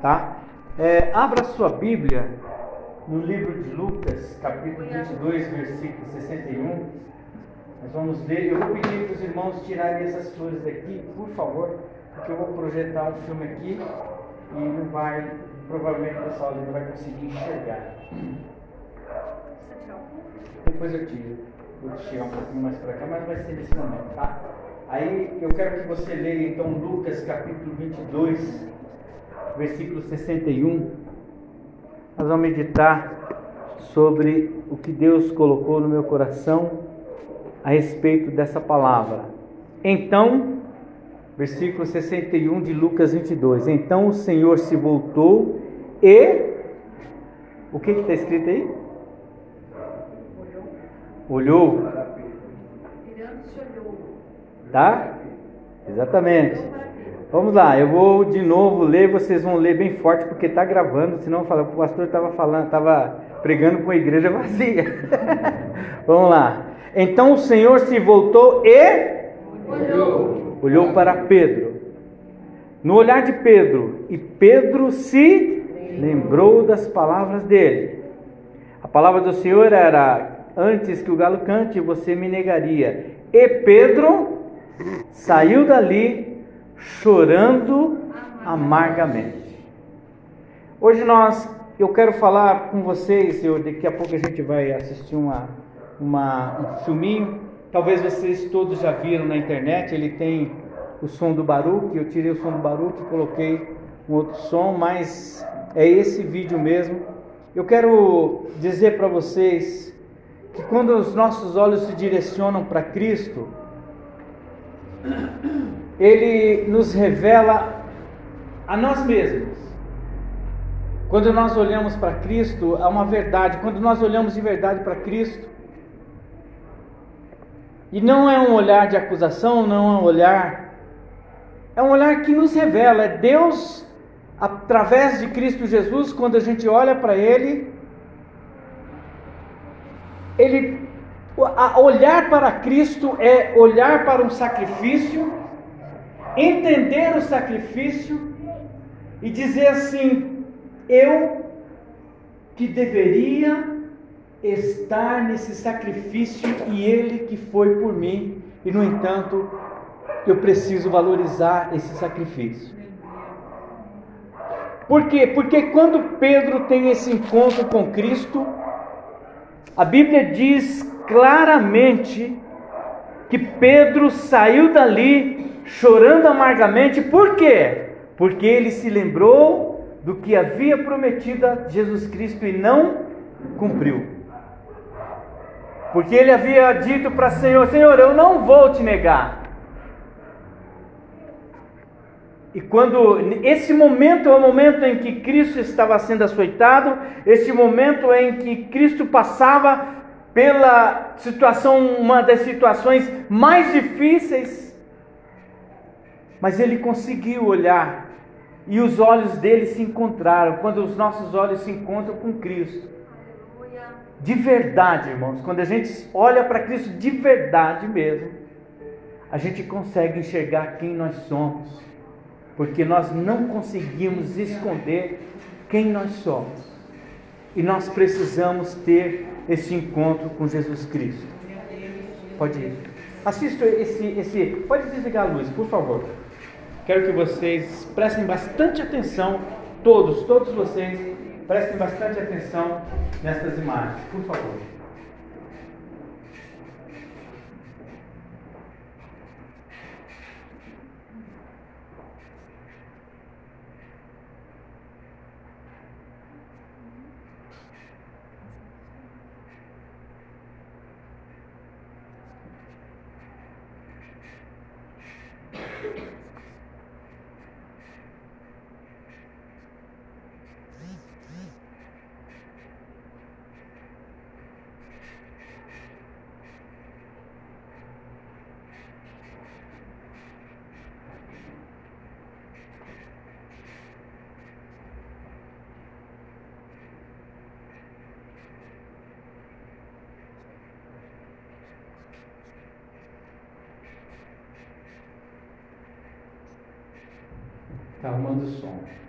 Tá? É, abra sua Bíblia no livro de Lucas, capítulo 22, versículo 61. Nós vamos ler. Eu vou pedir para os irmãos tirarem essas flores daqui, por favor, porque eu vou projetar um filme aqui e não vai, provavelmente o pessoal não vai conseguir enxergar. Depois eu tiro. Vou tirar um pouquinho mais para cá, mas vai ser nesse momento, tá? Aí eu quero que você leia então Lucas capítulo 22, versículo 61. Nós vamos meditar sobre o que Deus colocou no meu coração a respeito dessa palavra. Então, versículo 61 de Lucas 22. Então o Senhor se voltou e. O que está escrito aí? Olhou. Tá? Exatamente. Vamos lá, eu vou de novo ler, vocês vão ler bem forte porque está gravando, senão fala, o pastor estava falando, estava pregando com a igreja vazia. Vamos lá. Então o Senhor se voltou e olhou. olhou para Pedro. No olhar de Pedro, e Pedro se lembrou das palavras dele. A palavra do Senhor era: Antes que o galo cante, você me negaria. E Pedro saiu dali chorando amargamente. Hoje nós, eu quero falar com vocês, eu, daqui a pouco a gente vai assistir uma, uma, um filminho, talvez vocês todos já viram na internet, ele tem o som do Baruch, eu tirei o som do Baruch e coloquei um outro som, mas é esse vídeo mesmo. Eu quero dizer para vocês que quando os nossos olhos se direcionam para Cristo, ele nos revela a nós mesmos. Quando nós olhamos para Cristo, há uma verdade. Quando nós olhamos de verdade para Cristo, e não é um olhar de acusação, não é um olhar, é um olhar que nos revela, é Deus através de Cristo Jesus, quando a gente olha para Ele, Ele olhar para Cristo é olhar para um sacrifício, entender o sacrifício e dizer assim: eu que deveria estar nesse sacrifício e ele que foi por mim, e no entanto, eu preciso valorizar esse sacrifício. Por quê? Porque quando Pedro tem esse encontro com Cristo, a Bíblia diz claramente que Pedro saiu dali chorando amargamente, por quê? Porque ele se lembrou do que havia prometido a Jesus Cristo e não cumpriu. Porque ele havia dito para Senhor: Senhor, eu não vou te negar. E quando esse momento é o momento em que Cristo estava sendo açoitado, esse momento em que Cristo passava pela situação, uma das situações mais difíceis, mas ele conseguiu olhar e os olhos dele se encontraram. Quando os nossos olhos se encontram com Cristo, de verdade, irmãos, quando a gente olha para Cristo de verdade mesmo, a gente consegue enxergar quem nós somos porque nós não conseguimos esconder quem nós somos. E nós precisamos ter esse encontro com Jesus Cristo. Pode ir. Assista esse, esse. Pode desligar a luz, por favor. Quero que vocês prestem bastante atenção, todos, todos vocês, prestem bastante atenção nestas imagens, por favor. Está arrumando o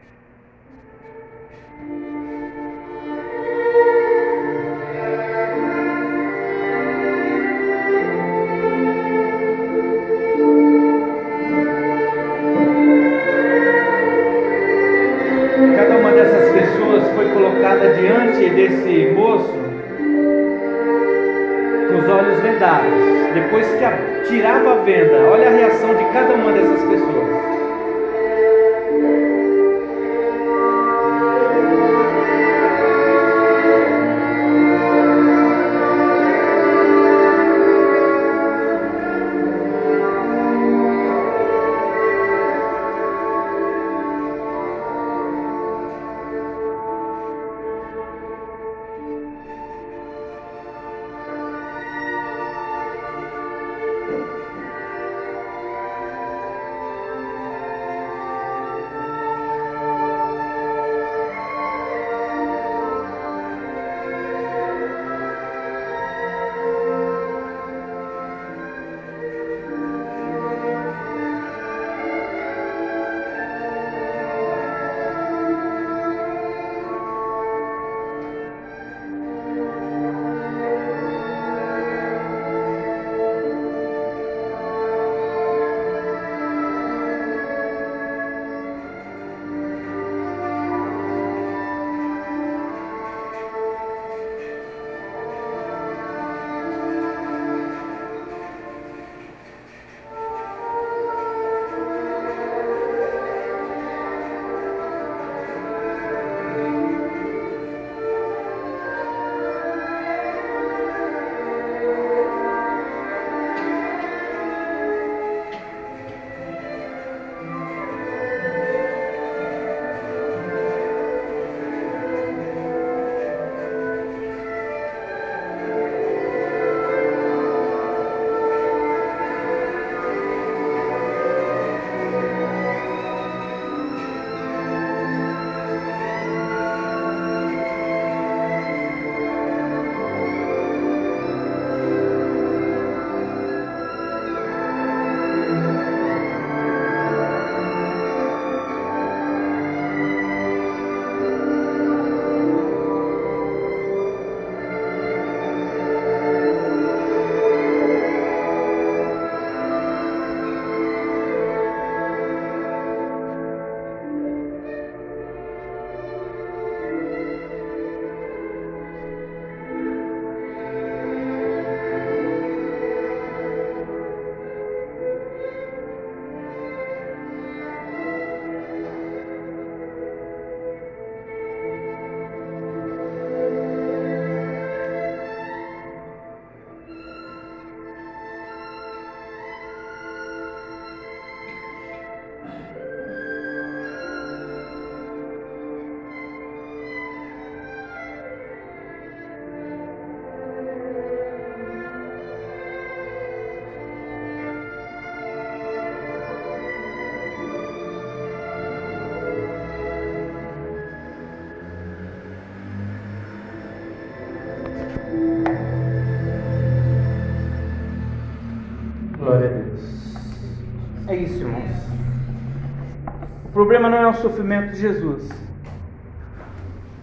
problema não é o sofrimento de Jesus,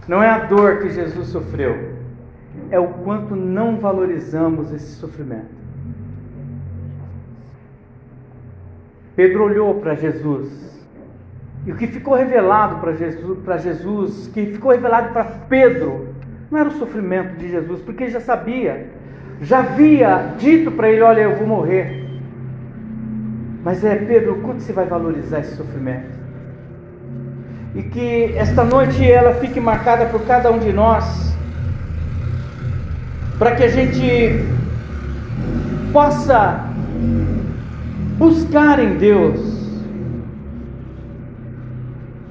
não é a dor que Jesus sofreu, é o quanto não valorizamos esse sofrimento. Pedro olhou para Jesus e o que ficou revelado para Jesus, para Jesus, que ficou revelado para Pedro, não era o sofrimento de Jesus, porque ele já sabia, já havia dito para ele: Olha, eu vou morrer. Mas é, Pedro, quanto você vai valorizar esse sofrimento? E que esta noite ela fique marcada por cada um de nós, para que a gente possa buscar em Deus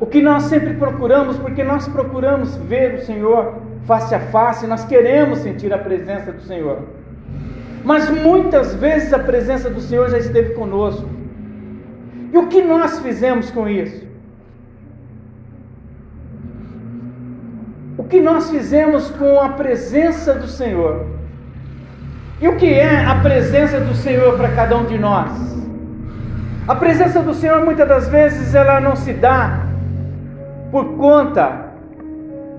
o que nós sempre procuramos, porque nós procuramos ver o Senhor face a face, nós queremos sentir a presença do Senhor. Mas muitas vezes a presença do Senhor já esteve conosco. E o que nós fizemos com isso? Que nós fizemos com a presença do Senhor. E o que é a presença do Senhor para cada um de nós? A presença do Senhor muitas das vezes ela não se dá por conta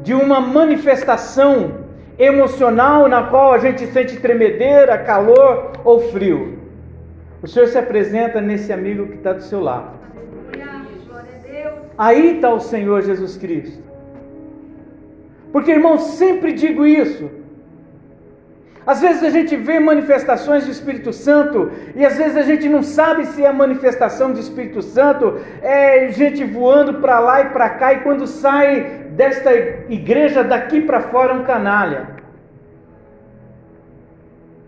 de uma manifestação emocional na qual a gente sente tremedeira, calor ou frio. O Senhor se apresenta nesse amigo que está do seu lado. Aí está o Senhor Jesus Cristo. Porque, irmãos, sempre digo isso. Às vezes a gente vê manifestações do Espírito Santo e às vezes a gente não sabe se é manifestação do Espírito Santo, é gente voando para lá e para cá e quando sai desta igreja daqui para fora é um canalha.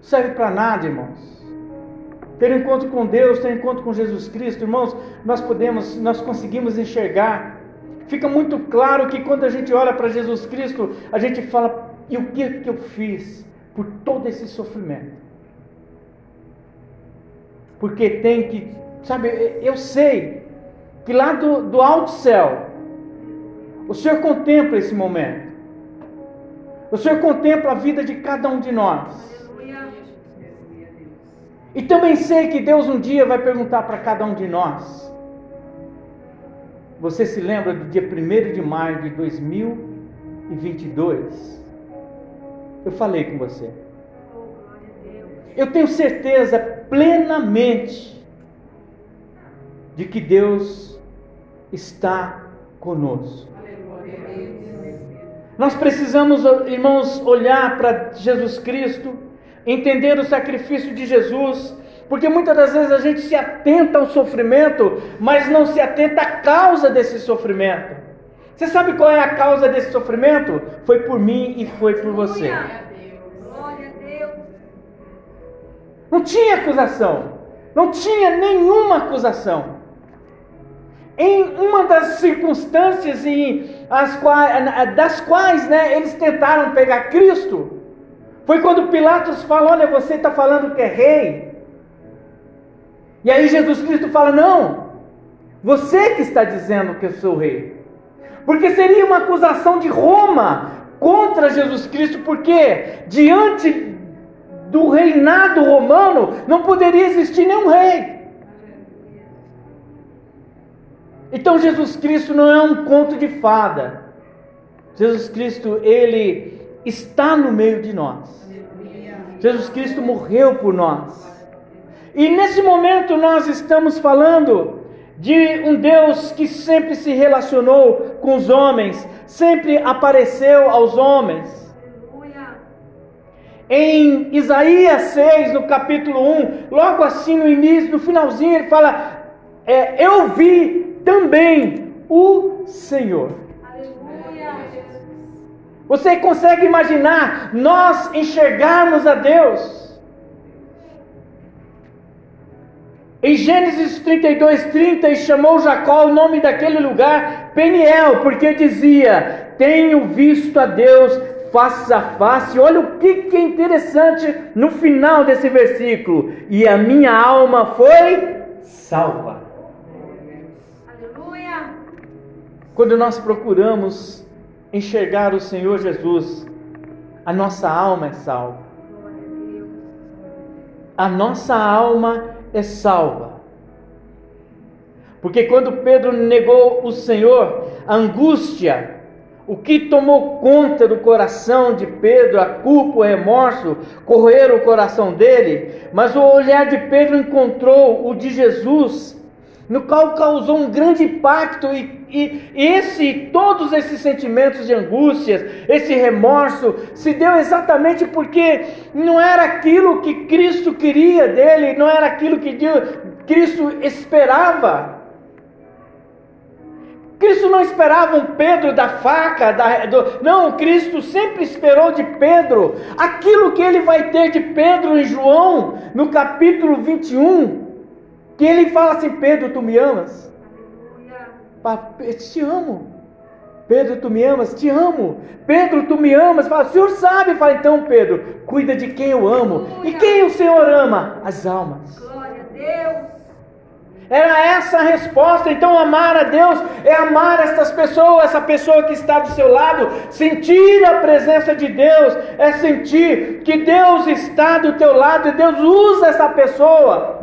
Serve para nada, irmãos. Ter um encontro com Deus, ter um encontro com Jesus Cristo, irmãos, nós podemos, nós conseguimos enxergar. Fica muito claro que quando a gente olha para Jesus Cristo, a gente fala: e o que que eu fiz por todo esse sofrimento? Porque tem que, sabe, eu sei que lá do, do alto céu, o Senhor contempla esse momento. O Senhor contempla a vida de cada um de nós. E também sei que Deus um dia vai perguntar para cada um de nós. Você se lembra do dia 1 de maio de 2022? Eu falei com você. Eu tenho certeza plenamente de que Deus está conosco. Nós precisamos, irmãos, olhar para Jesus Cristo, entender o sacrifício de Jesus, porque muitas das vezes a gente se atenta ao sofrimento, mas não se atenta à causa desse sofrimento. Você sabe qual é a causa desse sofrimento? Foi por mim e foi por você. Glória a Deus. Não tinha acusação. Não tinha nenhuma acusação. Em uma das circunstâncias em as quais, das quais né, eles tentaram pegar Cristo, foi quando Pilatos falou: Olha, você está falando que é rei. E aí Jesus Cristo fala: Não, você que está dizendo que eu sou rei. Porque seria uma acusação de Roma contra Jesus Cristo, porque diante do reinado romano não poderia existir nenhum rei. Então Jesus Cristo não é um conto de fada. Jesus Cristo, ele está no meio de nós. Jesus Cristo morreu por nós. E nesse momento nós estamos falando de um Deus que sempre se relacionou com os homens, sempre apareceu aos homens. Em Isaías 6, no capítulo 1, logo assim no início, no finalzinho, ele fala: é, Eu vi também o Senhor. Você consegue imaginar nós enxergarmos a Deus? Em Gênesis 32, 30, e chamou Jacó o nome daquele lugar Peniel, porque dizia: Tenho visto a Deus face a face. Olha o que, que é interessante no final desse versículo: E a minha alma foi salva. Aleluia. Quando nós procuramos enxergar o Senhor Jesus, a nossa alma é salva. A nossa alma é salva. Porque quando Pedro negou o Senhor, a angústia, o que tomou conta do coração de Pedro, a culpa, o remorso, correram o coração dele, mas o olhar de Pedro encontrou o de Jesus no qual causou um grande impacto e, e, esse, todos esses sentimentos de angústias, esse remorso, se deu exatamente porque não era aquilo que Cristo queria dele, não era aquilo que Deus, Cristo esperava. Cristo não esperava um Pedro da faca, da, do, não, Cristo sempre esperou de Pedro aquilo que ele vai ter de Pedro em João, no capítulo 21, que ele fala assim: Pedro, tu me amas? Eu te amo. Pedro, tu me amas? Te amo. Pedro, tu me amas? Fala, o Senhor sabe. Fala, então, Pedro, cuida de quem eu amo. E quem o Senhor ama? As almas. Glória a Deus. Era essa a resposta. Então, amar a Deus é amar estas pessoas, essa pessoa que está do seu lado. Sentir a presença de Deus é sentir que Deus está do teu lado e Deus usa essa pessoa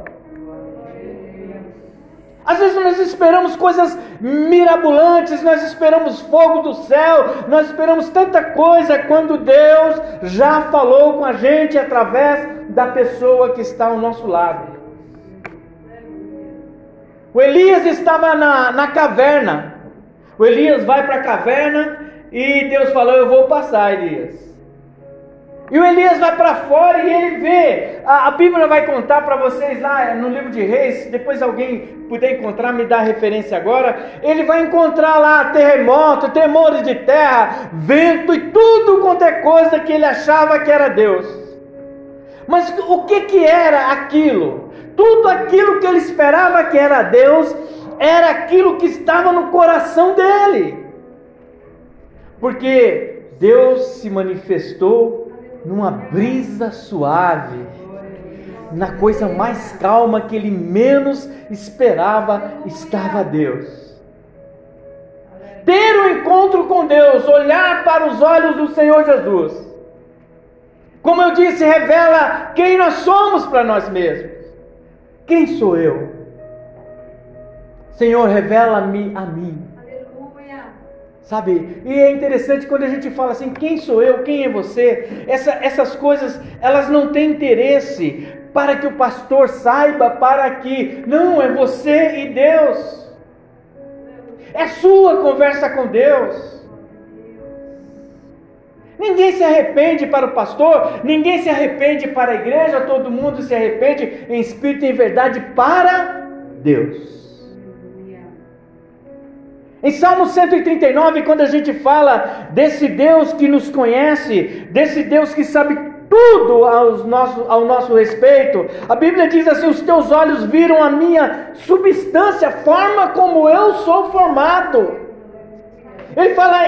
às vezes nós esperamos coisas mirabolantes, nós esperamos fogo do céu, nós esperamos tanta coisa quando Deus já falou com a gente através da pessoa que está ao nosso lado. O Elias estava na, na caverna, O Elias vai para a caverna e Deus falou: Eu vou passar, Elias. E o Elias vai para fora e ele vê. A, a Bíblia vai contar para vocês lá no livro de Reis. Depois alguém puder encontrar, me dá referência agora. Ele vai encontrar lá terremoto, tremores de terra, vento e tudo quanto é coisa que ele achava que era Deus. Mas o que que era aquilo? Tudo aquilo que ele esperava que era Deus era aquilo que estava no coração dele. Porque Deus se manifestou numa brisa suave, na coisa mais calma que ele menos esperava, estava Deus. Ter um encontro com Deus, olhar para os olhos do Senhor Jesus. Como eu disse, revela quem nós somos para nós mesmos. Quem sou eu? Senhor, revela-me a mim. Sabe? E é interessante quando a gente fala assim, quem sou eu, quem é você? Essa, essas coisas, elas não têm interesse para que o pastor saiba, para que, não, é você e Deus. É sua conversa com Deus. Ninguém se arrepende para o pastor, ninguém se arrepende para a igreja, todo mundo se arrepende em espírito e em verdade para Deus. Em Salmo 139, quando a gente fala desse Deus que nos conhece, desse Deus que sabe tudo nosso, ao nosso respeito, a Bíblia diz assim: Os teus olhos viram a minha substância, a forma como eu sou formado. Ele fala,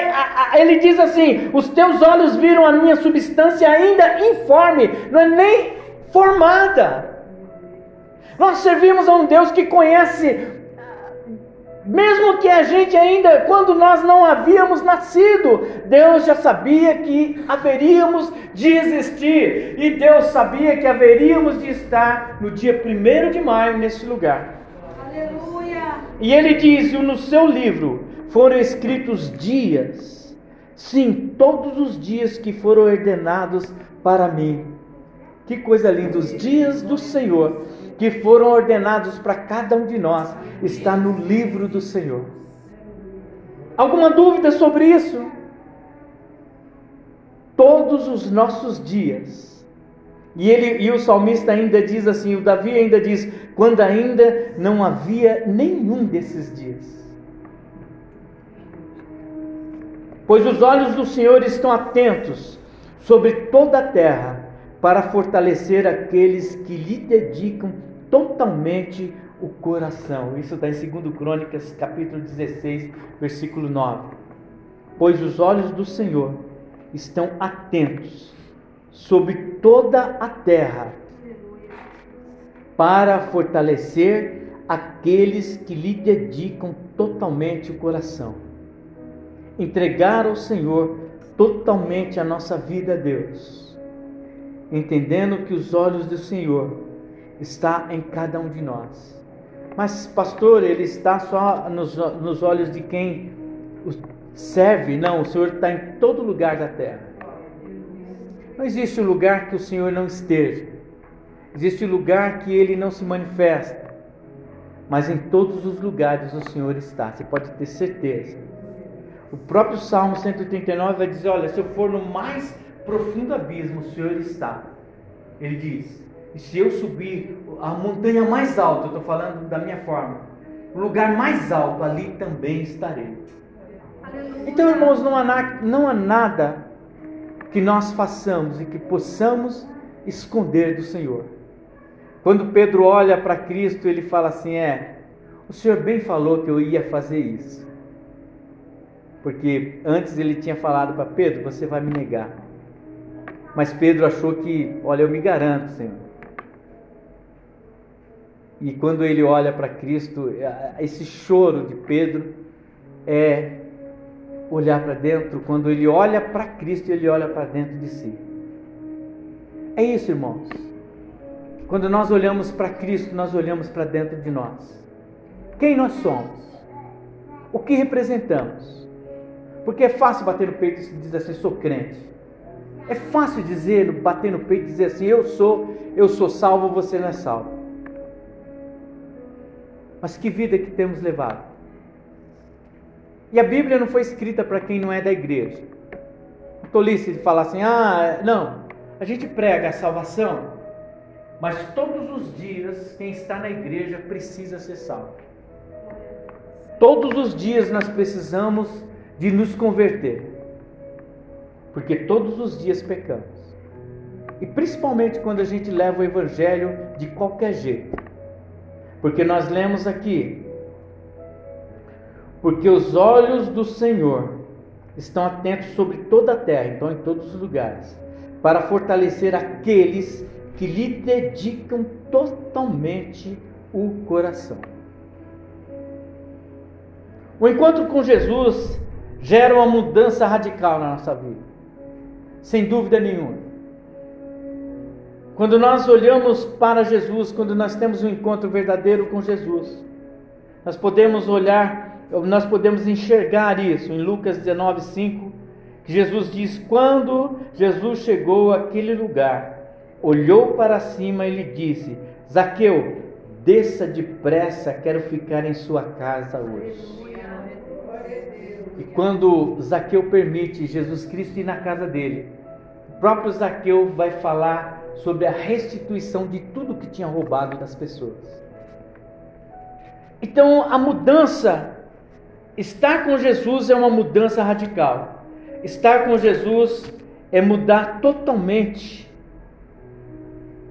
ele diz assim: Os teus olhos viram a minha substância ainda informe, não é nem formada. Nós servimos a um Deus que conhece mesmo que a gente ainda, quando nós não havíamos nascido, Deus já sabia que haveríamos de existir. E Deus sabia que haveríamos de estar no dia 1 de maio nesse lugar. Aleluia! E ele diz: no seu livro foram escritos dias, sim, todos os dias que foram ordenados para mim. Que coisa linda, os dias do Senhor que foram ordenados para cada um de nós está no livro do Senhor. Alguma dúvida sobre isso? Todos os nossos dias. E ele e o salmista ainda diz assim, o Davi ainda diz, quando ainda não havia nenhum desses dias. Pois os olhos do Senhor estão atentos sobre toda a terra para fortalecer aqueles que lhe dedicam totalmente o coração. Isso está em 2 Crônicas, capítulo 16, versículo 9. Pois os olhos do Senhor estão atentos sobre toda a terra para fortalecer aqueles que lhe dedicam totalmente o coração. Entregar ao Senhor totalmente a nossa vida a Deus, entendendo que os olhos do Senhor está em cada um de nós. Mas, pastor, ele está só nos, nos olhos de quem serve? Não, o Senhor está em todo lugar da terra. Não existe lugar que o Senhor não esteja. Existe lugar que ele não se manifesta. Mas em todos os lugares o Senhor está, você pode ter certeza. O próprio Salmo 139 vai dizer: Olha, se eu for no mais profundo abismo, o Senhor está. Ele diz: se eu subir a montanha mais alta, eu estou falando da minha forma, o lugar mais alto, ali também estarei. Então, irmãos, não há, não há nada que nós façamos e que possamos esconder do Senhor. Quando Pedro olha para Cristo, ele fala assim: É, o Senhor bem falou que eu ia fazer isso. Porque antes ele tinha falado para Pedro: Você vai me negar. Mas Pedro achou que, olha, eu me garanto, Senhor. E quando ele olha para Cristo, esse choro de Pedro é olhar para dentro. Quando ele olha para Cristo, ele olha para dentro de si. É isso, irmãos. Quando nós olhamos para Cristo, nós olhamos para dentro de nós. Quem nós somos? O que representamos? Porque é fácil bater no peito e dizer assim, sou crente. É fácil dizer, bater no peito e dizer assim, eu sou, eu sou salvo, você não é salvo. Mas que vida que temos levado? E a Bíblia não foi escrita para quem não é da igreja. Tolice de falar assim: ah, não, a gente prega a salvação, mas todos os dias quem está na igreja precisa ser salvo. Todos os dias nós precisamos de nos converter, porque todos os dias pecamos. E principalmente quando a gente leva o evangelho de qualquer jeito. Porque nós lemos aqui porque os olhos do Senhor estão atentos sobre toda a terra, então em todos os lugares, para fortalecer aqueles que lhe dedicam totalmente o coração. O encontro com Jesus gera uma mudança radical na nossa vida, sem dúvida nenhuma. Quando nós olhamos para Jesus, quando nós temos um encontro verdadeiro com Jesus, nós podemos olhar nós podemos enxergar isso em Lucas 19, 5, que Jesus diz: Quando Jesus chegou àquele lugar, olhou para cima e lhe disse: Zaqueu, desça depressa, quero ficar em sua casa hoje. E quando Zaqueu permite Jesus Cristo ir na casa dele, o próprio Zaqueu vai falar sobre a restituição de tudo que tinha roubado das pessoas. Então a mudança Estar com Jesus é uma mudança radical. Estar com Jesus é mudar totalmente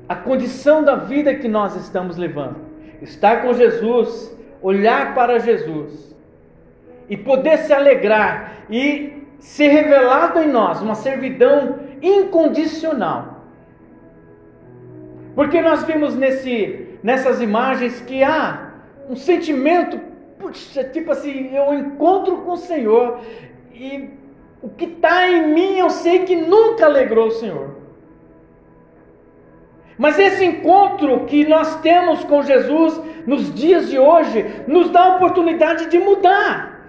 a condição da vida que nós estamos levando. Estar com Jesus, olhar para Jesus e poder se alegrar e ser revelado em nós uma servidão incondicional. Porque nós vimos nesse, nessas imagens que há um sentimento puxa, tipo assim, eu encontro com o Senhor e o que está em mim eu sei que nunca alegrou o Senhor. Mas esse encontro que nós temos com Jesus nos dias de hoje nos dá a oportunidade de mudar,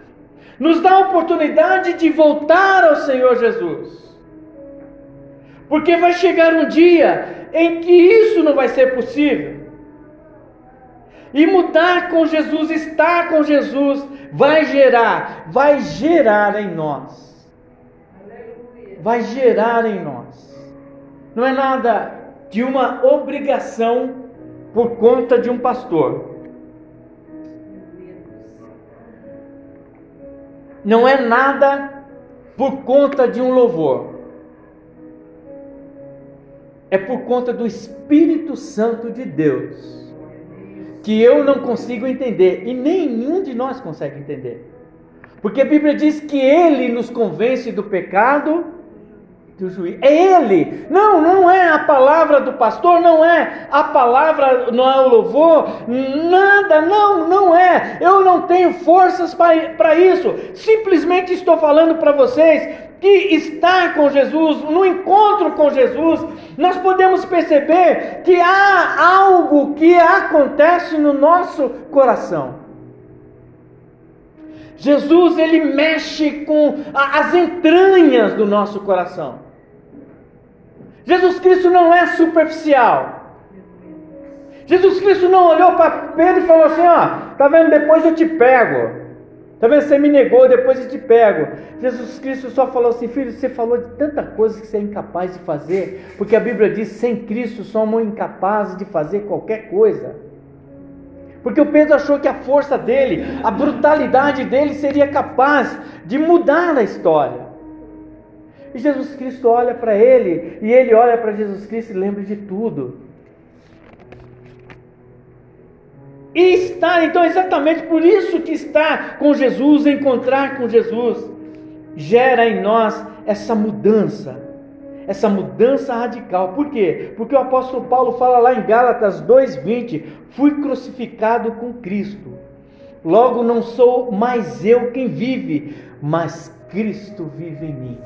nos dá a oportunidade de voltar ao Senhor Jesus. Porque vai chegar um dia em que isso não vai ser possível. E mudar com Jesus, estar com Jesus, vai gerar, vai gerar em nós. Vai gerar em nós. Não é nada de uma obrigação por conta de um pastor. Não é nada por conta de um louvor. É por conta do Espírito Santo de Deus que eu não consigo entender e nenhum de nós consegue entender. Porque a Bíblia diz que ele nos convence do pecado do juiz. É ele. Não, não é a palavra do pastor, não é a palavra, não é o louvor, nada, não, não é. Eu não tenho forças para isso. Simplesmente estou falando para vocês que estar com Jesus, no encontro com Jesus, nós podemos perceber que há algo que acontece no nosso coração. Jesus ele mexe com as entranhas do nosso coração. Jesus Cristo não é superficial. Jesus Cristo não olhou para Pedro e falou assim: ó, tá vendo? Depois eu te pego. Vendo? Você me negou, depois eu te pego. Jesus Cristo só falou assim: Filho, você falou de tanta coisa que você é incapaz de fazer, porque a Bíblia diz: sem Cristo somos incapazes de fazer qualquer coisa. Porque o Pedro achou que a força dele, a brutalidade dele seria capaz de mudar a história. E Jesus Cristo olha para ele, e ele olha para Jesus Cristo e lembra de tudo. E está, então, exatamente por isso que está com Jesus, encontrar com Jesus, gera em nós essa mudança, essa mudança radical. Por quê? Porque o apóstolo Paulo fala lá em Gálatas 2,20: fui crucificado com Cristo. Logo não sou mais eu quem vive, mas Cristo vive em mim.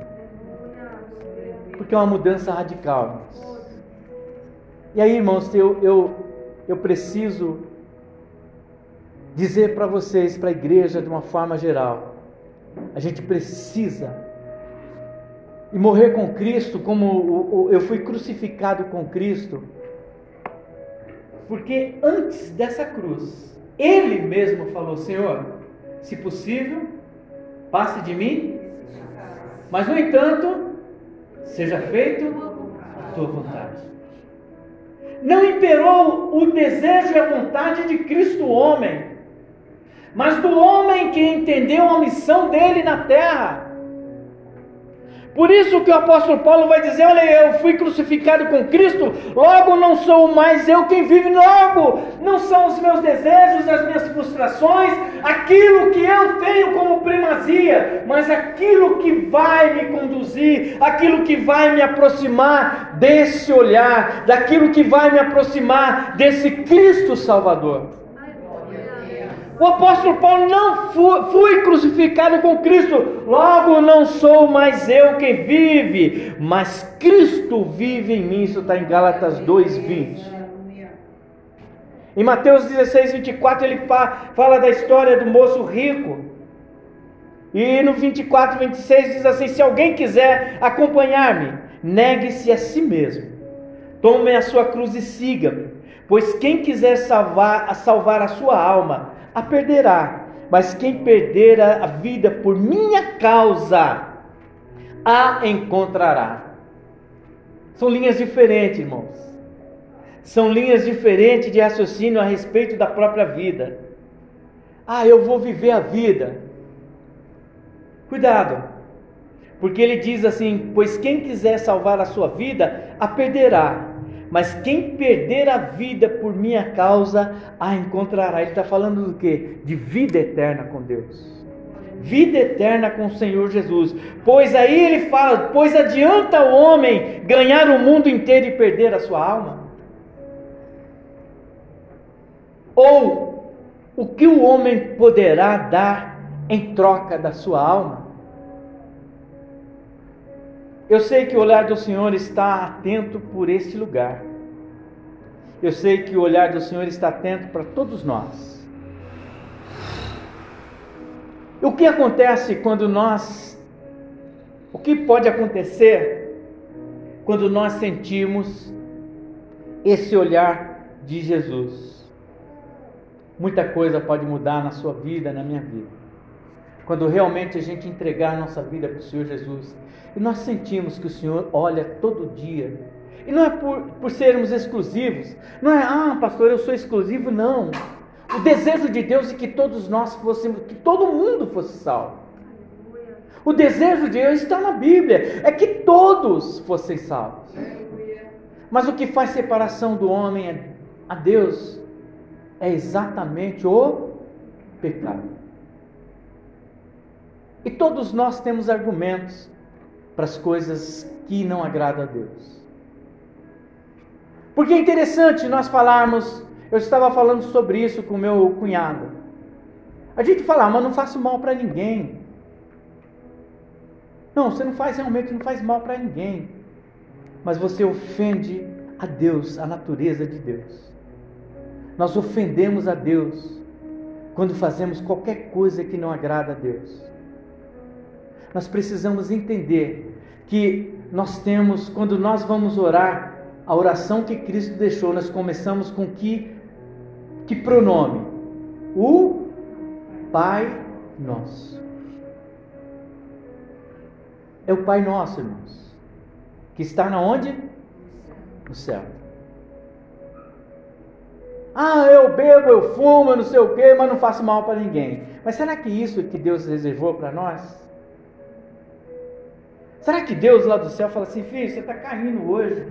Porque é uma mudança radical. E aí, irmãos, eu, eu, eu preciso dizer para vocês, para a igreja de uma forma geral, a gente precisa e morrer com Cristo, como eu fui crucificado com Cristo, porque antes dessa cruz, Ele mesmo falou: Senhor, se possível, passe de mim, mas no entanto, seja feito a tua vontade. Não imperou o desejo e a vontade de Cristo homem, mas do homem que entendeu a missão dele na terra por isso que o apóstolo Paulo vai dizer: Olha, eu fui crucificado com Cristo, logo não sou mais eu quem vive, logo não são os meus desejos, as minhas frustrações, aquilo que eu tenho como primazia, mas aquilo que vai me conduzir, aquilo que vai me aproximar desse olhar, daquilo que vai me aproximar desse Cristo Salvador. O apóstolo Paulo não fui, fui crucificado com Cristo, logo não sou mais eu quem vive, mas Cristo vive em mim. Isso está em Gálatas 2,20. Em Mateus 16, 24, ele fala da história do moço rico. E no 24, 26 diz assim: Se alguém quiser acompanhar-me, negue-se a si mesmo, tome a sua cruz e siga-me. Pois quem quiser salvar, salvar a sua alma, a perderá, mas quem perder a vida por minha causa, a encontrará. São linhas diferentes, irmãos. São linhas diferentes de raciocínio a respeito da própria vida. Ah, eu vou viver a vida. Cuidado, porque ele diz assim: Pois quem quiser salvar a sua vida, a perderá, mas quem perder a vida por minha causa, a encontrará. Ele está falando do que? De vida eterna com Deus. Vida eterna com o Senhor Jesus. Pois aí ele fala: Pois adianta o homem ganhar o mundo inteiro e perder a sua alma? Ou o que o homem poderá dar em troca da sua alma? Eu sei que o olhar do Senhor está atento por este lugar. Eu sei que o olhar do Senhor está atento para todos nós. O que acontece quando nós. O que pode acontecer quando nós sentimos esse olhar de Jesus? Muita coisa pode mudar na sua vida, na minha vida. Quando realmente a gente entregar a nossa vida para o Senhor Jesus e nós sentimos que o Senhor olha todo dia. E não é por, por sermos exclusivos. Não é, ah, pastor, eu sou exclusivo. Não. O desejo de Deus é que todos nós fossemos, que todo mundo fosse salvo. O desejo de Deus está na Bíblia, é que todos fossem salvos. Mas o que faz separação do homem a Deus é exatamente o pecado. E todos nós temos argumentos para as coisas que não agradam a Deus. Porque é interessante nós falarmos, eu estava falando sobre isso com meu cunhado. A gente fala, ah, mas não faço mal para ninguém. Não, você não faz realmente, não faz mal para ninguém. Mas você ofende a Deus, a natureza de Deus. Nós ofendemos a Deus quando fazemos qualquer coisa que não agrada a Deus nós precisamos entender que nós temos, quando nós vamos orar, a oração que Cristo deixou, nós começamos com que, que pronome? O Pai Nosso. É o Pai Nosso, irmãos, que está na onde? No céu. Ah, eu bebo, eu fumo, eu não sei o quê, mas não faço mal para ninguém. Mas será que isso que Deus reservou para nós? Será que Deus lá do céu fala assim, filho, você está caindo hoje,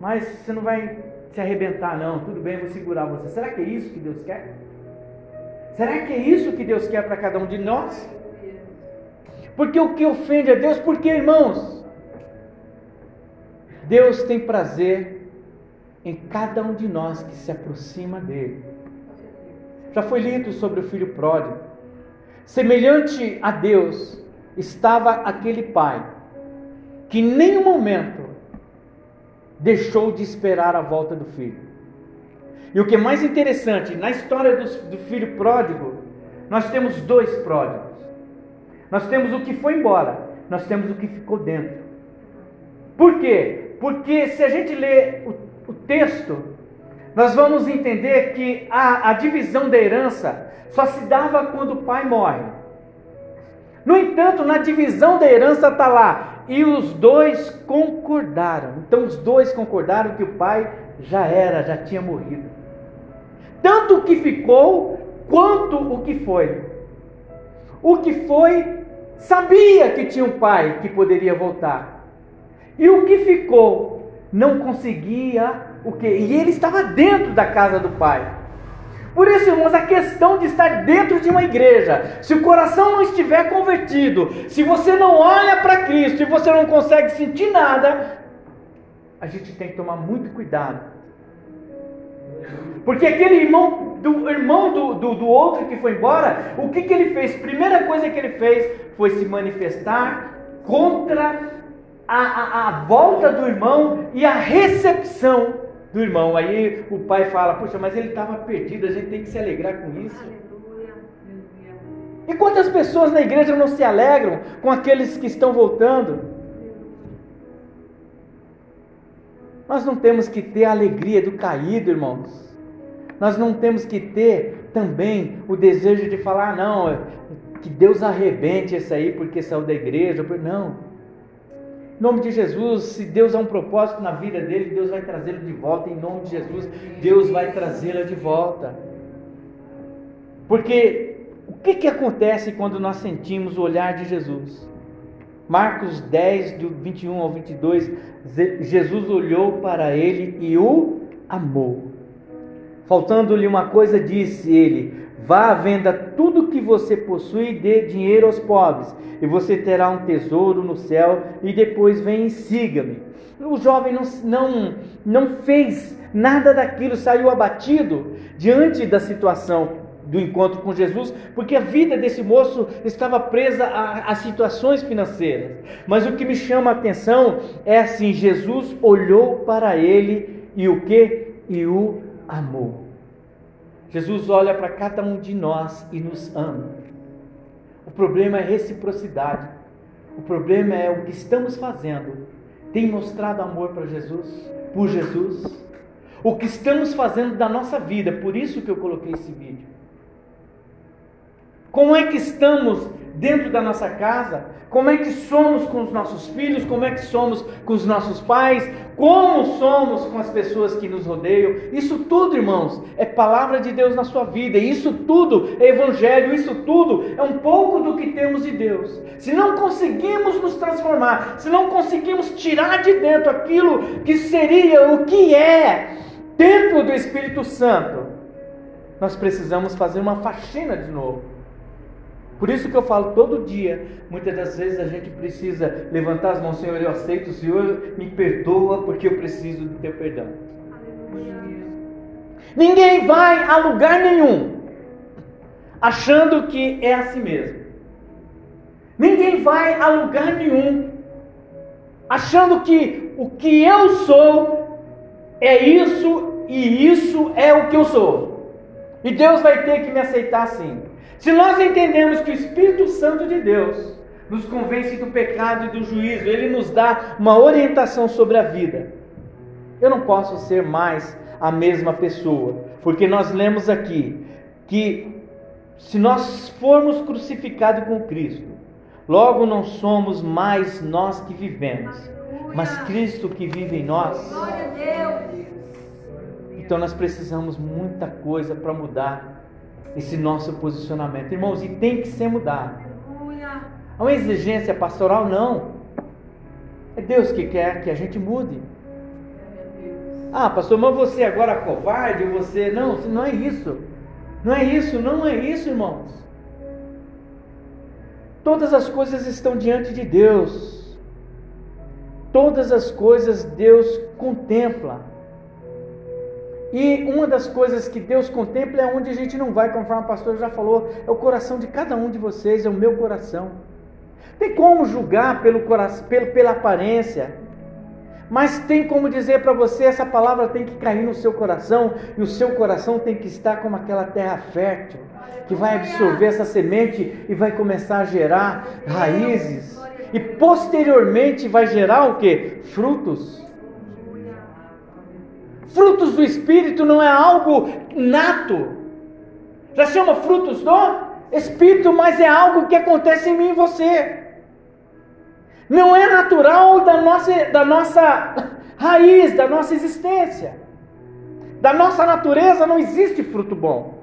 mas você não vai se arrebentar, não, tudo bem, vou segurar você. Será que é isso que Deus quer? Será que é isso que Deus quer para cada um de nós? Porque o que ofende a Deus, porque irmãos, Deus tem prazer em cada um de nós que se aproxima dele. Já foi lido sobre o filho pródigo. Semelhante a Deus estava aquele pai que em nenhum momento deixou de esperar a volta do filho. E o que é mais interessante, na história do, do filho pródigo, nós temos dois pródigos. Nós temos o que foi embora, nós temos o que ficou dentro. Por quê? Porque se a gente lê o, o texto, nós vamos entender que a, a divisão da herança só se dava quando o pai morre. No entanto, na divisão da herança está lá. E os dois concordaram. Então, os dois concordaram que o pai já era, já tinha morrido. Tanto o que ficou, quanto o que foi. O que foi, sabia que tinha um pai que poderia voltar. E o que ficou, não conseguia o que? E ele estava dentro da casa do pai. Por isso, irmãos, a questão de estar dentro de uma igreja, se o coração não estiver convertido, se você não olha para Cristo e você não consegue sentir nada, a gente tem que tomar muito cuidado. Porque aquele irmão do irmão do, do, do outro que foi embora, o que, que ele fez? Primeira coisa que ele fez foi se manifestar contra a, a, a volta do irmão e a recepção do irmão. Aí o pai fala: Poxa, mas ele estava perdido, a gente tem que se alegrar com isso. E quantas pessoas na igreja não se alegram com aqueles que estão voltando? Nós não temos que ter a alegria do caído, irmãos. Nós não temos que ter também o desejo de falar, não, que Deus arrebente esse aí porque saiu da igreja. Não. Em nome de Jesus, se Deus há um propósito na vida dele, Deus vai trazê-lo de volta. Em nome de Jesus, Deus vai trazê-la de volta. Porque o que, que acontece quando nós sentimos o olhar de Jesus? Marcos 10, do 21 ao 22, Jesus olhou para ele e o amou. Faltando-lhe uma coisa, disse ele: Vá venda tudo que você possui e dê dinheiro aos pobres, e você terá um tesouro no céu, e depois vem e siga-me. O jovem não, não, não fez nada daquilo, saiu abatido diante da situação do encontro com Jesus, porque a vida desse moço estava presa a, a, situações financeiras. Mas o que me chama a atenção é assim: Jesus olhou para ele e o que? E o amor. Jesus olha para cada um de nós e nos ama. O problema é reciprocidade. O problema é o que estamos fazendo. Tem mostrado amor para Jesus, por Jesus. O que estamos fazendo da nossa vida, por isso que eu coloquei esse vídeo. Como é que estamos dentro da nossa casa, como é que somos com os nossos filhos, como é que somos com os nossos pais, como somos com as pessoas que nos rodeiam. Isso tudo, irmãos, é palavra de Deus na sua vida, isso tudo é evangelho, isso tudo é um pouco do que temos de Deus. Se não conseguimos nos transformar, se não conseguimos tirar de dentro aquilo que seria o que é templo do Espírito Santo, nós precisamos fazer uma faxina de novo. Por isso que eu falo todo dia, muitas das vezes a gente precisa levantar as mãos, Senhor, eu aceito, o Senhor me perdoa porque eu preciso do teu perdão. Ninguém vai a lugar nenhum achando que é assim mesmo. Ninguém vai a lugar nenhum achando que o que eu sou é isso e isso é o que eu sou. E Deus vai ter que me aceitar assim. Se nós entendemos que o Espírito Santo de Deus nos convence do pecado e do juízo, ele nos dá uma orientação sobre a vida. Eu não posso ser mais a mesma pessoa, porque nós lemos aqui que se nós formos crucificados com Cristo, logo não somos mais nós que vivemos, mas Cristo que vive em nós. Então nós precisamos muita coisa para mudar esse nosso posicionamento. Irmãos, e tem que ser mudado. É uma exigência pastoral? Não. É Deus que quer que a gente mude. Ah, pastor, mas você agora é covarde, você. Não, não é isso. Não é isso, não é isso, irmãos. Todas as coisas estão diante de Deus. Todas as coisas Deus contempla. E uma das coisas que Deus contempla é onde a gente não vai, conforme o pastor já falou, é o coração de cada um de vocês, é o meu coração. Tem como julgar pelo coração, pelo, pela aparência, mas tem como dizer para você, essa palavra tem que cair no seu coração, e o seu coração tem que estar como aquela terra fértil, que vai absorver essa semente e vai começar a gerar raízes, e posteriormente vai gerar o que? Frutos. Frutos do Espírito não é algo nato. Já chama frutos do espírito, mas é algo que acontece em mim e você. Não é natural da nossa, da nossa raiz, da nossa existência. Da nossa natureza não existe fruto bom.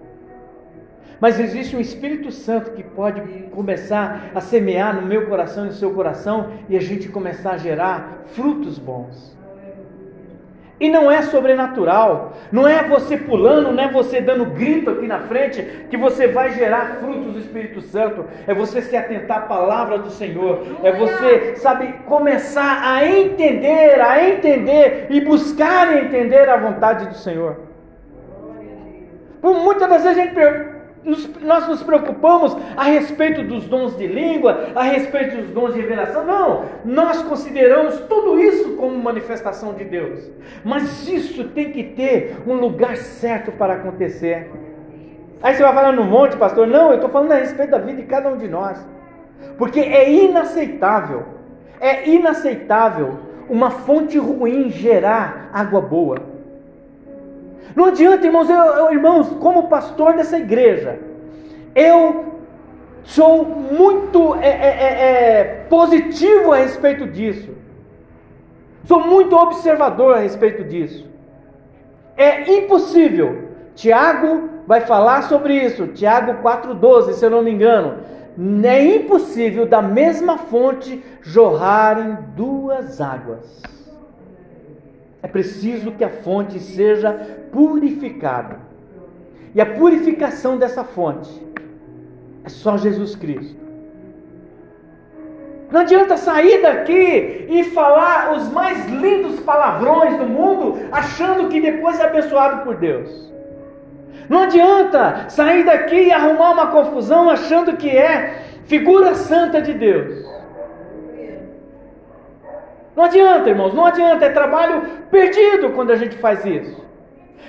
Mas existe um Espírito Santo que pode começar a semear no meu coração e no seu coração e a gente começar a gerar frutos bons. E não é sobrenatural, não é você pulando, não é você dando grito aqui na frente que você vai gerar frutos do Espírito Santo. É você se atentar à palavra do Senhor, é você, sabe, começar a entender, a entender e buscar entender a vontade do Senhor. Por muitas das vezes a gente nós nos preocupamos a respeito dos dons de língua, a respeito dos dons de revelação. Não, nós consideramos tudo isso como manifestação de Deus. Mas isso tem que ter um lugar certo para acontecer. Aí você vai falar no monte, pastor? Não, eu estou falando a respeito da vida de cada um de nós. Porque é inaceitável, é inaceitável uma fonte ruim gerar água boa. Não adianta, irmãos, eu, eu, irmãos, como pastor dessa igreja, eu sou muito é, é, é, é, positivo a respeito disso. Sou muito observador a respeito disso. É impossível. Tiago vai falar sobre isso. Tiago 4,12, se eu não me engano. É impossível da mesma fonte jorrarem duas águas. É preciso que a fonte seja purificada. E a purificação dessa fonte é só Jesus Cristo. Não adianta sair daqui e falar os mais lindos palavrões do mundo, achando que depois é abençoado por Deus. Não adianta sair daqui e arrumar uma confusão achando que é figura santa de Deus. Não adianta, irmãos, não adianta, é trabalho perdido quando a gente faz isso.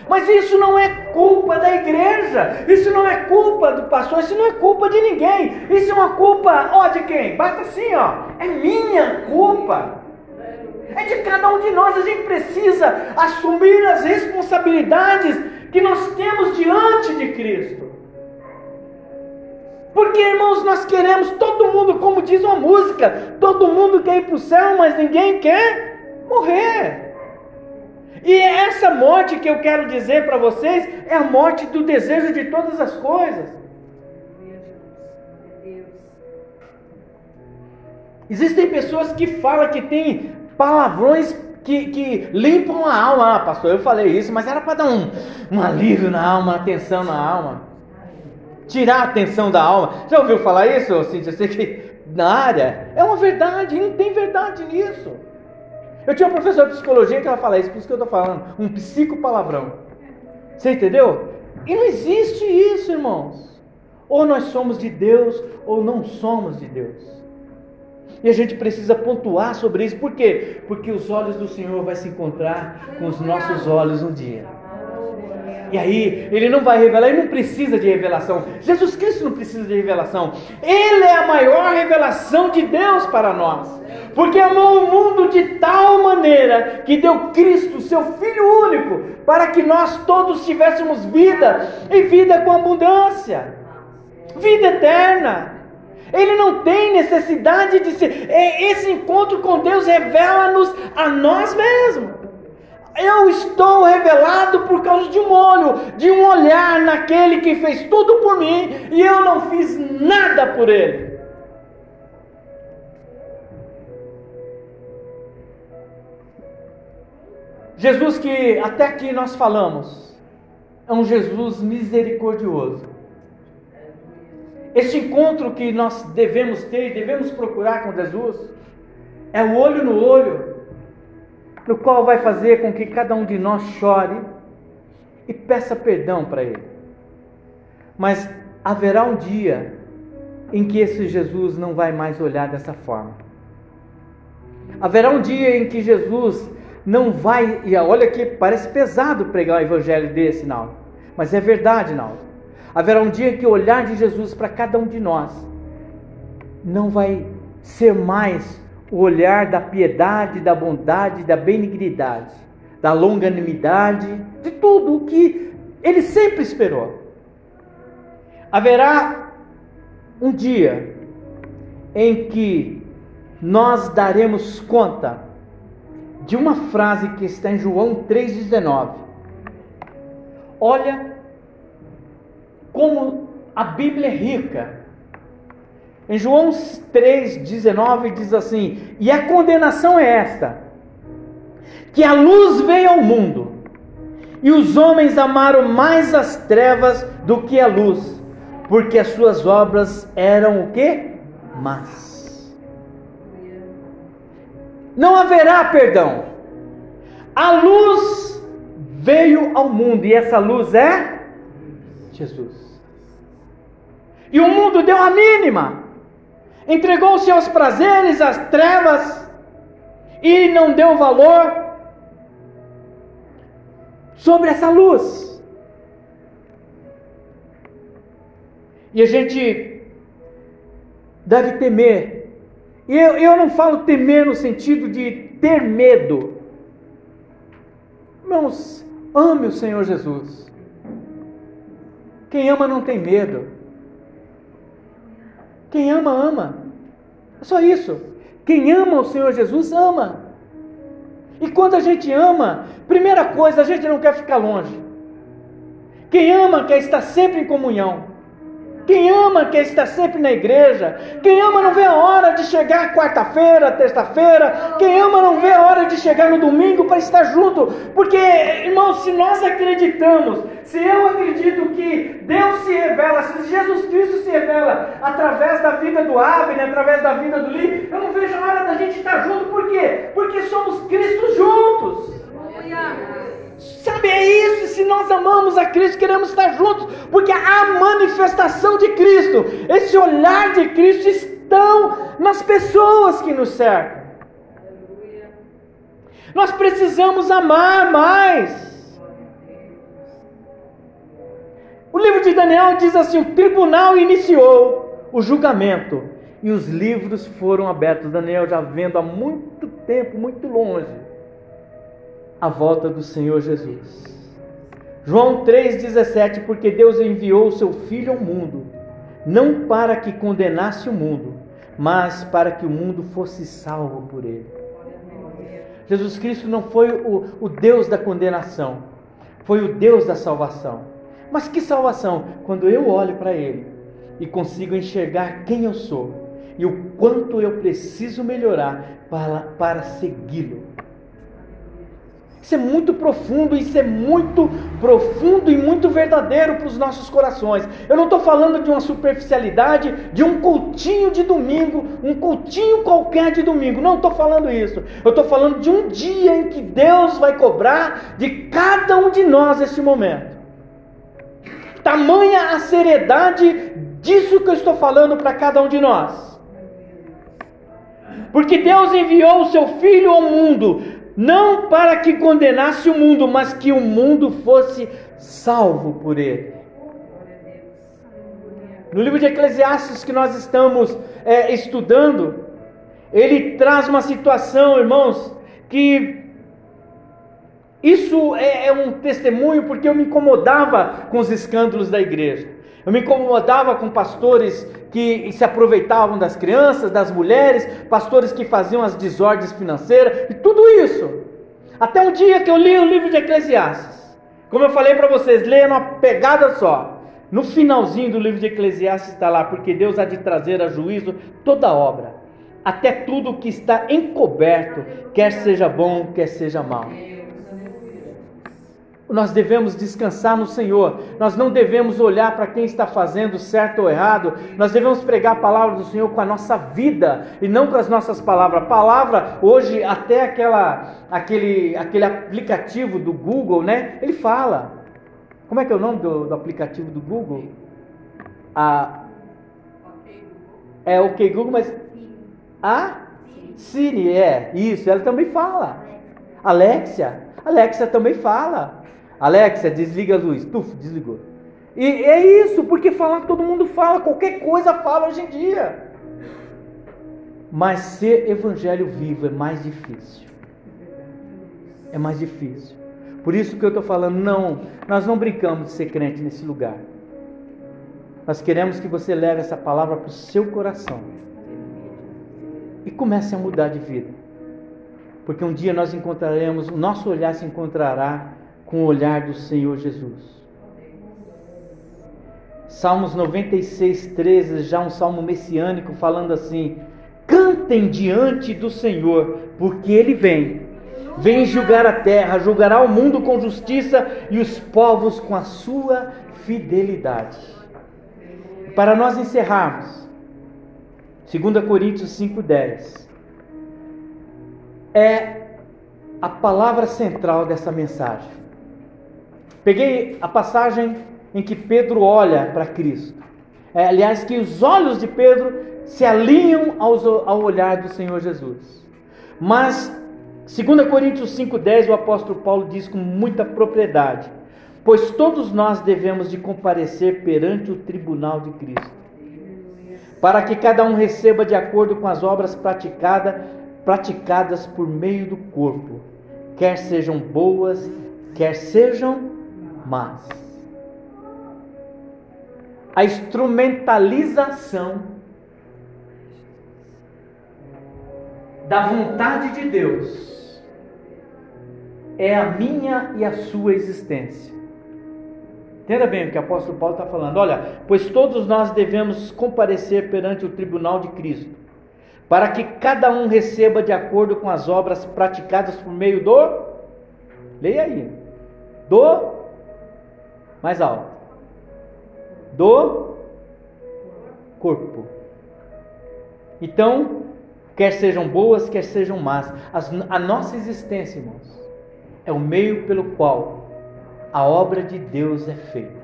Mas isso não é culpa da igreja, isso não é culpa do pastor, isso não é culpa de ninguém. Isso é uma culpa, ó, de quem? Bata assim, ó. É minha culpa. É de cada um de nós. A gente precisa assumir as responsabilidades que nós temos diante de Cristo. Porque, irmãos, nós queremos todo mundo, como diz uma música, todo mundo quer ir para o céu, mas ninguém quer morrer. E essa morte que eu quero dizer para vocês é a morte do desejo de todas as coisas. Existem pessoas que falam que tem palavrões que, que limpam a alma. Ah, pastor, eu falei isso, mas era para dar um, um alívio na alma, uma tensão na alma tirar a atenção da alma. Já ouviu falar isso, Cíntia? Você que na área é uma verdade, não tem verdade nisso. Eu tinha uma professora de psicologia que ela fala isso, por isso que eu estou falando, um psicopalavrão. Você entendeu? E não existe isso, irmãos. Ou nós somos de Deus, ou não somos de Deus. E a gente precisa pontuar sobre isso, por quê? Porque os olhos do Senhor vai se encontrar com os nossos olhos um dia. E aí, ele não vai revelar, ele não precisa de revelação. Jesus Cristo não precisa de revelação. Ele é a maior revelação de Deus para nós. Porque amou o mundo de tal maneira que deu Cristo, seu Filho único, para que nós todos tivéssemos vida e vida com abundância vida eterna. Ele não tem necessidade de ser. Esse encontro com Deus revela-nos a nós mesmos. Eu estou revelado por causa de um olho, de um olhar naquele que fez tudo por mim e eu não fiz nada por ele. Jesus que até aqui nós falamos é um Jesus misericordioso. Este encontro que nós devemos ter e devemos procurar com Jesus é o olho no olho, no qual vai fazer com que cada um de nós chore e peça perdão para Ele. Mas haverá um dia em que esse Jesus não vai mais olhar dessa forma. Haverá um dia em que Jesus não vai, e olha que parece pesado pregar o evangelho desse, Naldo, mas é verdade, Naldo. Haverá um dia em que o olhar de Jesus para cada um de nós não vai ser mais o olhar da piedade, da bondade, da benignidade, da longanimidade, de tudo o que ele sempre esperou. Haverá um dia em que nós daremos conta de uma frase que está em João 3,19. Olha como a Bíblia é rica. Em João 3,19 diz assim: E a condenação é esta, que a luz veio ao mundo, e os homens amaram mais as trevas do que a luz, porque as suas obras eram o que? Más. Não haverá perdão. A luz veio ao mundo e essa luz é Jesus. E o mundo deu a mínima, entregou-se aos prazeres, às trevas, e não deu valor sobre essa luz. E a gente deve temer. E eu, eu não falo temer no sentido de ter medo. Irmãos, ame o Senhor Jesus. Quem ama não tem medo. Quem ama, ama. É só isso. Quem ama o Senhor Jesus, ama. E quando a gente ama, primeira coisa, a gente não quer ficar longe. Quem ama quer estar sempre em comunhão. Quem ama quer estar sempre na igreja. Quem ama não vê a hora de chegar quarta-feira, terça-feira. Quem ama não vê a hora de chegar no domingo para estar junto. Porque, irmãos, se nós acreditamos, se eu acredito que Deus se revela, se Jesus Cristo se revela através da vida do Abner, através da vida do Lee, eu não vejo a hora da gente estar junto. Por quê? Porque somos Cristo juntos. Sabe, é isso. Se nós amamos a Cristo, queremos estar juntos, porque a manifestação de Cristo, esse olhar de Cristo estão nas pessoas que nos cercam. Nós precisamos amar mais. O livro de Daniel diz assim: o tribunal iniciou o julgamento e os livros foram abertos. Daniel já vendo há muito tempo, muito longe a volta do Senhor Jesus. João 3,17: Porque Deus enviou o seu Filho ao mundo, não para que condenasse o mundo, mas para que o mundo fosse salvo por ele. Jesus Cristo não foi o, o Deus da condenação, foi o Deus da salvação. Mas que salvação? Quando eu olho para Ele e consigo enxergar quem eu sou e o quanto eu preciso melhorar para, para segui-lo. Isso é muito profundo, isso é muito profundo e muito verdadeiro para os nossos corações. Eu não estou falando de uma superficialidade, de um cultinho de domingo, um cultinho qualquer de domingo. Não estou falando isso. Eu estou falando de um dia em que Deus vai cobrar de cada um de nós este momento. Tamanha a seriedade disso que eu estou falando para cada um de nós. Porque Deus enviou o seu Filho ao mundo não para que condenasse o mundo, mas que o mundo fosse salvo por ele. No livro de Eclesiastes que nós estamos é, estudando, ele traz uma situação, irmãos, que isso é, é um testemunho porque eu me incomodava com os escândalos da igreja. Eu me incomodava com pastores que se aproveitavam das crianças, das mulheres, pastores que faziam as desordens financeiras e tudo isso. Até um dia que eu li o livro de Eclesiastes. Como eu falei para vocês, leia uma pegada só. No finalzinho do livro de Eclesiastes está lá, porque Deus há de trazer a juízo toda obra, até tudo que está encoberto, quer seja bom, quer seja mal. Nós devemos descansar no Senhor. Nós não devemos olhar para quem está fazendo certo ou errado. Nós devemos pregar a palavra do Senhor com a nossa vida e não com as nossas palavras. Palavra hoje até aquela aquele aquele aplicativo do Google, né? Ele fala. Como é que é o nome do, do aplicativo do Google? A é OK Google, mas a Siri é isso. Ela também fala. Alexia, Alexia também fala. Alexa, desliga a luz. Tuf, desligou. E é isso, porque falar todo mundo fala, qualquer coisa fala hoje em dia. Mas ser evangelho vivo é mais difícil. É mais difícil. Por isso que eu estou falando, não, nós não brincamos de ser crente nesse lugar. nós queremos que você leve essa palavra para o seu coração e comece a mudar de vida. Porque um dia nós encontraremos, o nosso olhar se encontrará com o olhar do Senhor Jesus. Salmos 96, 13, já um salmo messiânico, falando assim: Cantem diante do Senhor, porque Ele vem. Vem julgar a terra, julgará o mundo com justiça e os povos com a sua fidelidade. Para nós encerrarmos, 2 Coríntios 5,10 é a palavra central dessa mensagem. Peguei a passagem em que Pedro olha para Cristo. É, aliás, que os olhos de Pedro se alinham aos, ao olhar do Senhor Jesus. Mas, 2 Coríntios 5,10, o apóstolo Paulo diz com muita propriedade: Pois todos nós devemos de comparecer perante o tribunal de Cristo, para que cada um receba de acordo com as obras praticada, praticadas por meio do corpo, quer sejam boas, quer sejam más. A instrumentalização da vontade de Deus é a minha e a sua existência. Entenda bem o que o apóstolo Paulo está falando. Olha, pois todos nós devemos comparecer perante o tribunal de Cristo, para que cada um receba de acordo com as obras praticadas por meio do. Leia aí. Do. Mais alto. Do corpo. Então, quer sejam boas, quer sejam más, as, a nossa existência, irmãos, é o meio pelo qual a obra de Deus é feita.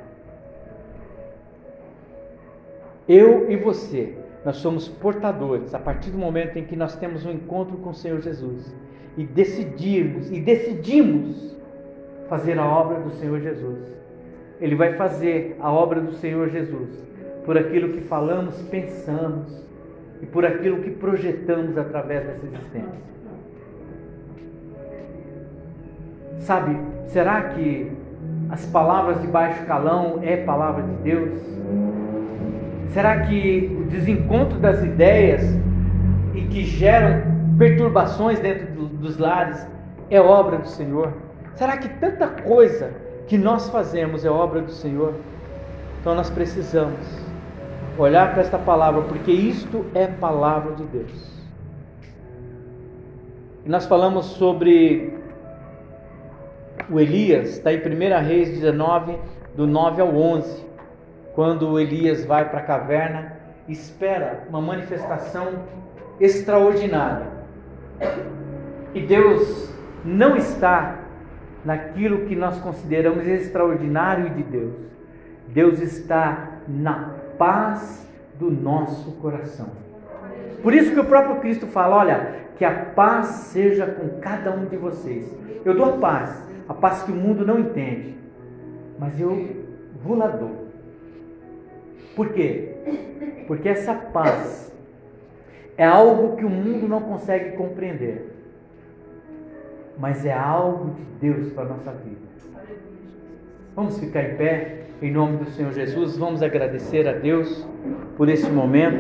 Eu e você, nós somos portadores a partir do momento em que nós temos um encontro com o Senhor Jesus e decidimos e decidimos fazer a obra do Senhor Jesus. Ele vai fazer a obra do Senhor Jesus por aquilo que falamos, pensamos e por aquilo que projetamos através dessa existência. Sabe, será que as palavras de baixo calão é palavra de Deus? Será que o desencontro das ideias e que geram perturbações dentro dos lares é obra do Senhor? Será que tanta coisa que nós fazemos é obra do Senhor? Então nós precisamos olhar para esta palavra, porque isto é palavra de Deus. E nós falamos sobre o Elias, está em 1 Reis 19, do 9 ao 11, quando Elias vai para a caverna, espera uma manifestação extraordinária. E Deus não está naquilo que nós consideramos extraordinário de Deus. Deus está na paz do nosso coração. Por isso que o próprio Cristo fala: olha, que a paz seja com cada um de vocês. Eu dou a paz, a paz que o mundo não entende, mas eu vou lá dou. Por quê? Porque essa paz é algo que o mundo não consegue compreender, mas é algo de Deus para a nossa vida. Vamos ficar em pé, em nome do Senhor Jesus, vamos agradecer a Deus por este momento.